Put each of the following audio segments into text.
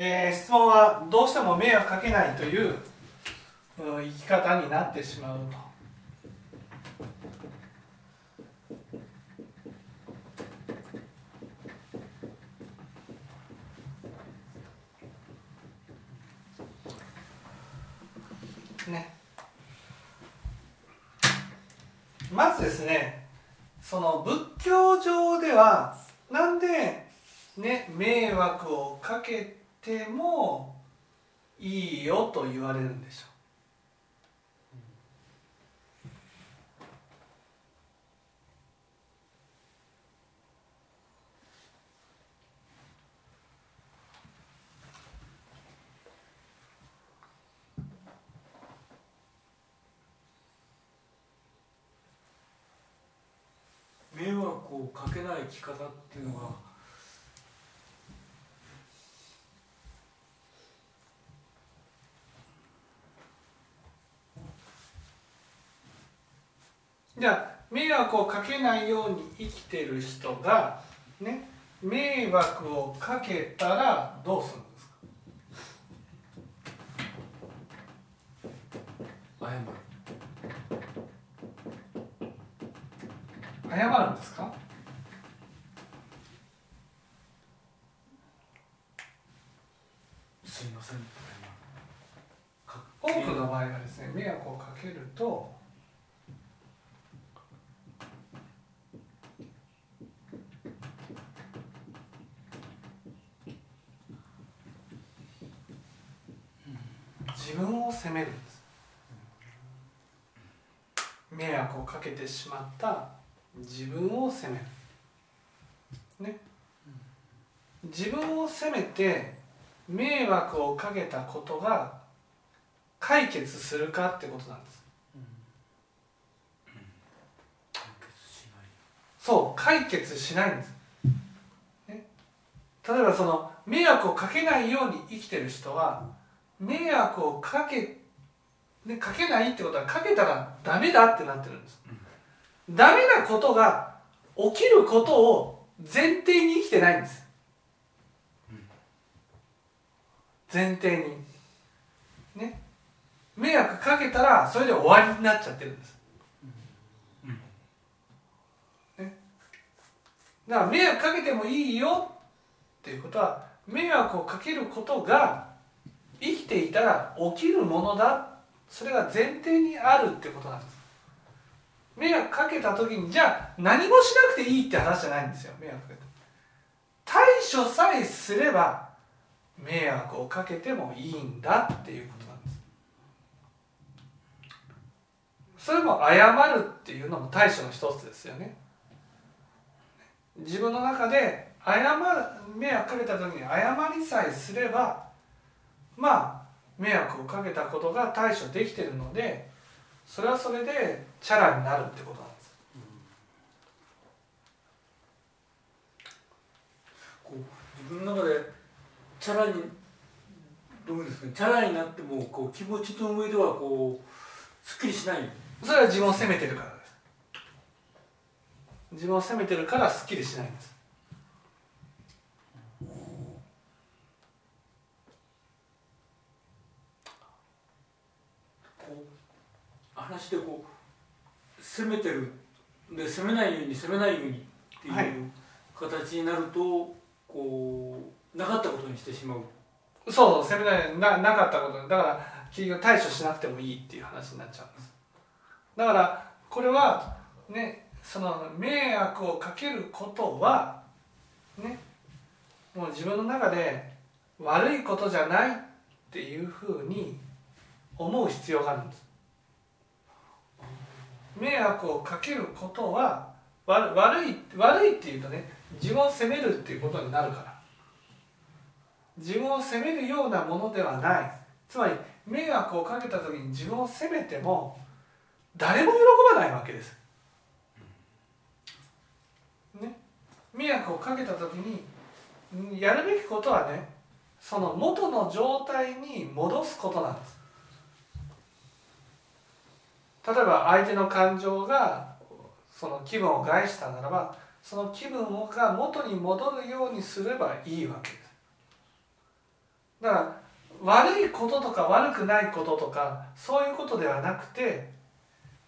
えー、質問はどうしても迷惑かけないという生き方になってしまうと。ね、まずですねその仏教上ではなんでね迷惑をかけててもいいよと言われるんでしょう。迷惑をかけない生き方っていうのがじゃあ迷惑をかけないように生きてる人がね迷惑をかけたらどうするんですか？謝る。謝るんですか？すいません。多くの場合はですね迷惑をかけると自分を責めるんです。迷惑をかけてしまった自分を責める。ね。自分を責めて迷惑をかけたことが解決するかってことなんです。解決しない。そう解決しないんです、ね、例えばその迷惑をかけないように生きてる人は迷惑をかけ、ね、かけないってことはかけたらダメだってなってるんです、ダメなことが起きることを前提に生きてないんです、前提に。ね。迷惑かけたらそれで終わりになっちゃってるんです、ね、だから迷惑かけてもいいよっていうことは迷惑をかけることが生きていたら起きるものだ。それが前提にあるってことなんです。迷惑かけた時にじゃあ何もしなくていいって話じゃないんですよ。迷惑かけて対処さえすれば迷惑をかけてもいいんだっていうことなんです。それも謝るっていうのも対処の一つですよね。自分の中で謝る迷惑かけた時に謝りさえすればまあ迷惑をかけたことが対処できてるのでそれはそれでチャラになるってことなんです。こう自分の中でチャラにどうですかねチャラになってもこう気持ちの上ではこうすっきりしないそれは自分を責めてるからです。自分を責めてるからすっきりしないんです話でこう責めてるで責めないように責めないようにってはい。いう形になると、こうなかったことにしてしまう。そう責めないななかったことだから結局対処しなくてもいいっていう話になっちゃうんです。だからこれはねその迷惑をかけることはねもう自分の中で悪いことじゃないっていうふうに思う必要があるんです迷惑をかけることは悪い悪いっていうとね自分を責めるっていうことになるから。自分を責めるようなものではない。つまり迷惑をかけた時に自分を責めても誰も喜ばないわけです、ね、迷惑をかけた時にやるべきことはねその元の状態に戻すことなんです。例えば相手の感情がその気分を害したならばその気分が元に戻るようにすればいいわけです。だから悪いこととか悪くないこととかそういうことではなくて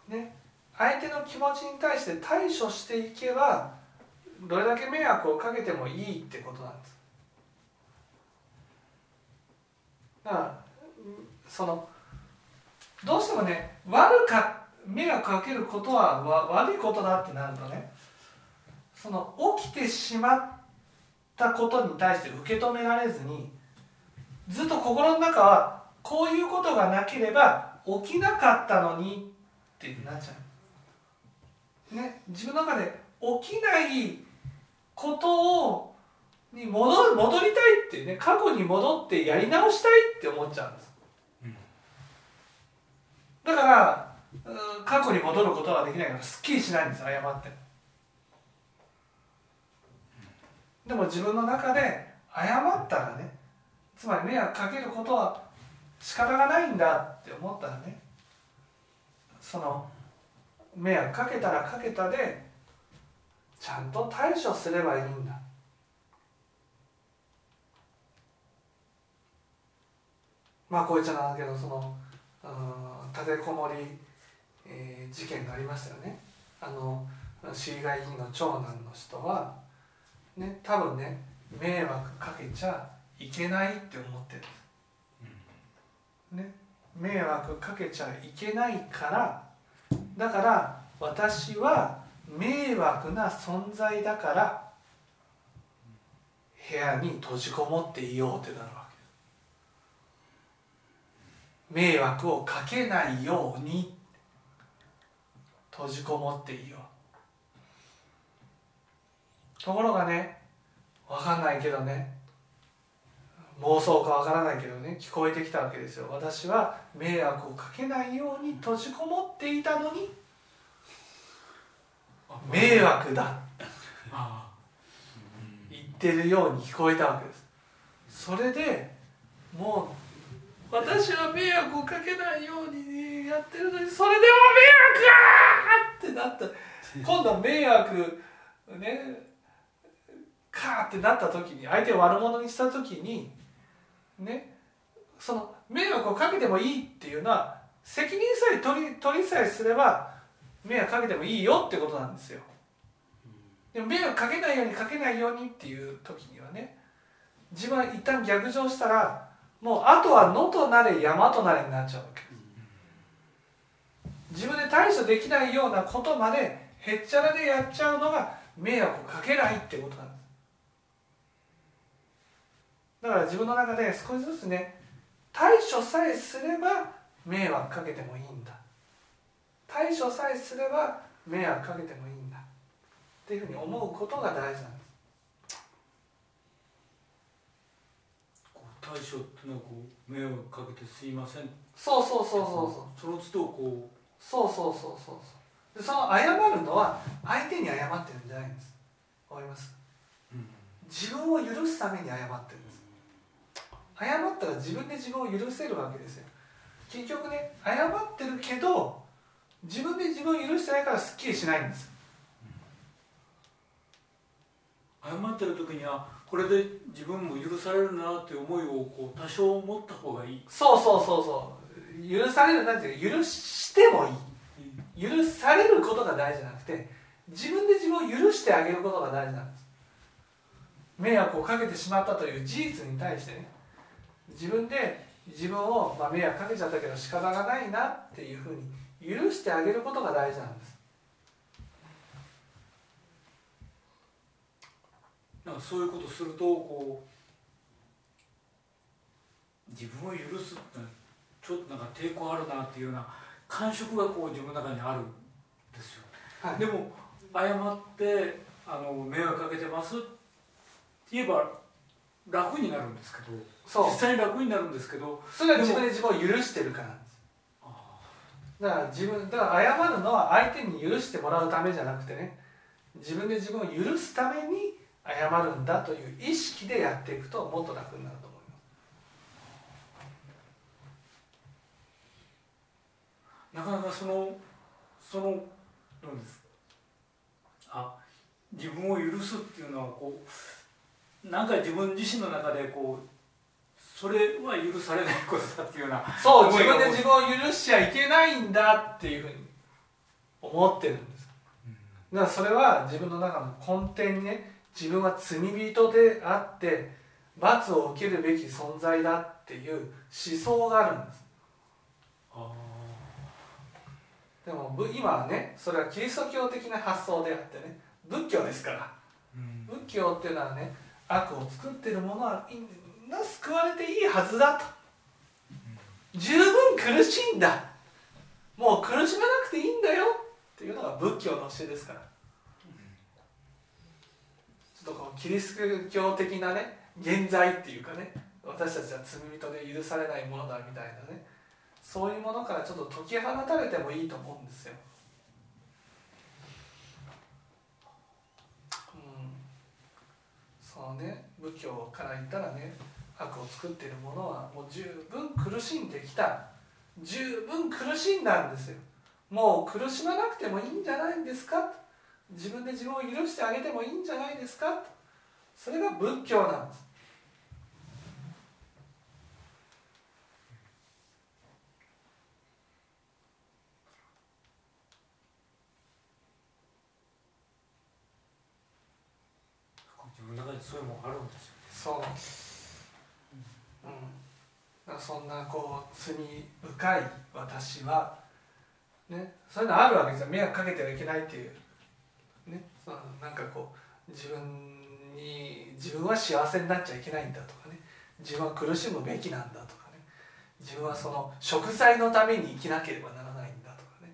ね相手の気持ちに対して対処していけばどれだけ迷惑をかけてもいいってことなんです。だからそのどうしてもね悪か迷惑かけることはわ悪いことだってなるとねその起きてしまったことに対して受け止められずにずっと心の中はこういうことがなければ起きなかったのにってなっちゃう。ね、自分の中で起きないことをに戻戻りたいっていうね過去に戻ってやり直したいって思っちゃうんです。だから過去に戻ることはできないからすっきりしないんです謝って。でも自分の中で謝ったらねつまり迷惑かけることは仕方がないんだって思ったらねその迷惑かけたらかけたでちゃんと対処すればいいんだまあこういっちゃなんだけどその立てこもり、えー、事件がありましたよね。あの市議会議員の長男の人はね多分ね迷惑かけちゃいけないって思ってる。ね迷惑かけちゃいけないからだから私は迷惑な存在だから部屋に閉じこもっていようってなるわ迷惑をかけないように閉じこもっていよう。ところがね分かんないけどね。妄想かわからないけどね聞こえてきたわけですよ。私は迷惑をかけないように閉じこもっていたのに迷惑だ。言ってるように聞こえたわけです。それでもう私は迷惑をかけないようにやってるのにそれでも迷惑かってなった。今度は迷惑ねかってなった時に相手を悪者にした時にねその迷惑をかけてもいいっていうのは責任さえ取り取りさえすれば迷惑かけてもいいよってことなんですよ。でも迷惑かけないようにかけないようにっていう時にはね自分は一旦逆上したらもうあとは野となれ山となれになっちゃうわけ。です自分で対処できないようなことまでへっちゃらでやっちゃうのが迷惑をかけないってことなんです。だから自分の中で少しずつね対処さえすれば迷惑かけてもいいんだ。対処さえすれば迷惑かけてもいいんだ。っていうふうに思うことが大事なんです。対処ってのはこう迷惑かけてすいません。そうそうそうそうそう。その都度こう。そうそうそうそうそうでその謝るのは相手に謝ってるんじゃないんです。わかります、うん、自分を許すために謝ってる謝ったら自分で自分を許せるわけですよ。結局ね謝ってるけど自分で自分を許してないからすっきりしないんです。謝ってる時にはこれで自分も許されるなっていう思いをこう多少持った方がいい。そうそうそうそう。許されるなんていう許してもいい。許されることが大事じゃなくて自分で自分を許してあげることが大事なんです。迷惑をかけてしまったという事実に対してね。自分で自分を、まあ、迷惑かけちゃったけど仕方がないなっていうふうに許してあげることが大事なんです。なんかそういうことするとこう自分を許すってちょっとなんか抵抗あるなっていうような感触がこう自分の中にあるんですよ、はい、でも謝ってあの迷惑かけてますって言えば楽になるんですけど実際に楽になるんですけどそれは自分で自分を許してるからなんです。だから自分だから謝るのは相手に許してもらうためじゃなくてね自分で自分を許すために謝るんだという意識でやっていくともっと楽になると思いますなかなかそのそのですあ自分を許すっていうのはこうなんか自分自身の中でこうそれは許されないことだっていうようなそう自分で自分を許しちゃいけないんだっていうふうに思ってるんです。だからそれは自分の中の根底にね自分は罪人であって罰を受けるべき存在だっていう思想があるんです。でも今はねそれはキリスト教的な発想であってね仏教ですから、うん、仏教っていうのはね悪を作ってるものは救われていいはずだと、うん、十分苦しいんだ。もう苦しめなくていいんだよっていうのが仏教の教えですから、うん、ちょっとこのキリスト教的なね現在っていうかね私たちは罪人で許されないものだみたいなねそういうものからちょっと解き放たれてもいいと思うんですよ。うん、そのね仏教から言ったらね悪を作っているものはもう十分苦しんできた十分苦しんだんですよ。もう苦しまなくてもいいんじゃないんですか？自分で自分を許してあげてもいいんじゃないですか？それが仏教なんです。そういうもあるん。ですよ、ね、そう、うん、そんなこう罪深い私はねそういうのあるわけですよ。迷惑かけてはいけないっていうねそのなんかこう自分に自分は幸せになっちゃいけないんだとかね自分は苦しむべきなんだとかね自分はその食材のために生きなければならないんだとかね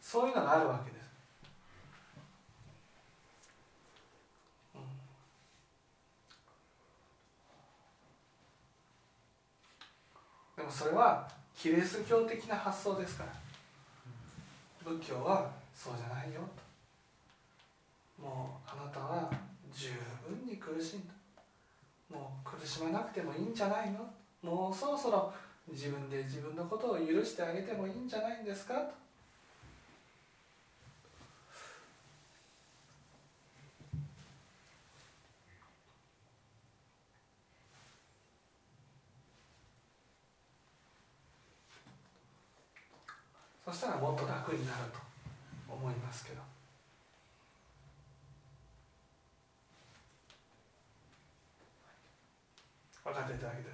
そういうのがあるわけです。うん。でもそれはキリスト教的な発想ですから。仏教はそうじゃないよと。もうあなたは十分に苦しんだ。もう苦しまなくてもいいんじゃないの？もうそろそろ自分で自分のことを許してあげてもいいんじゃないんですか？とそしたらもっと楽になると思いますけど。分かっていただけたでしょうか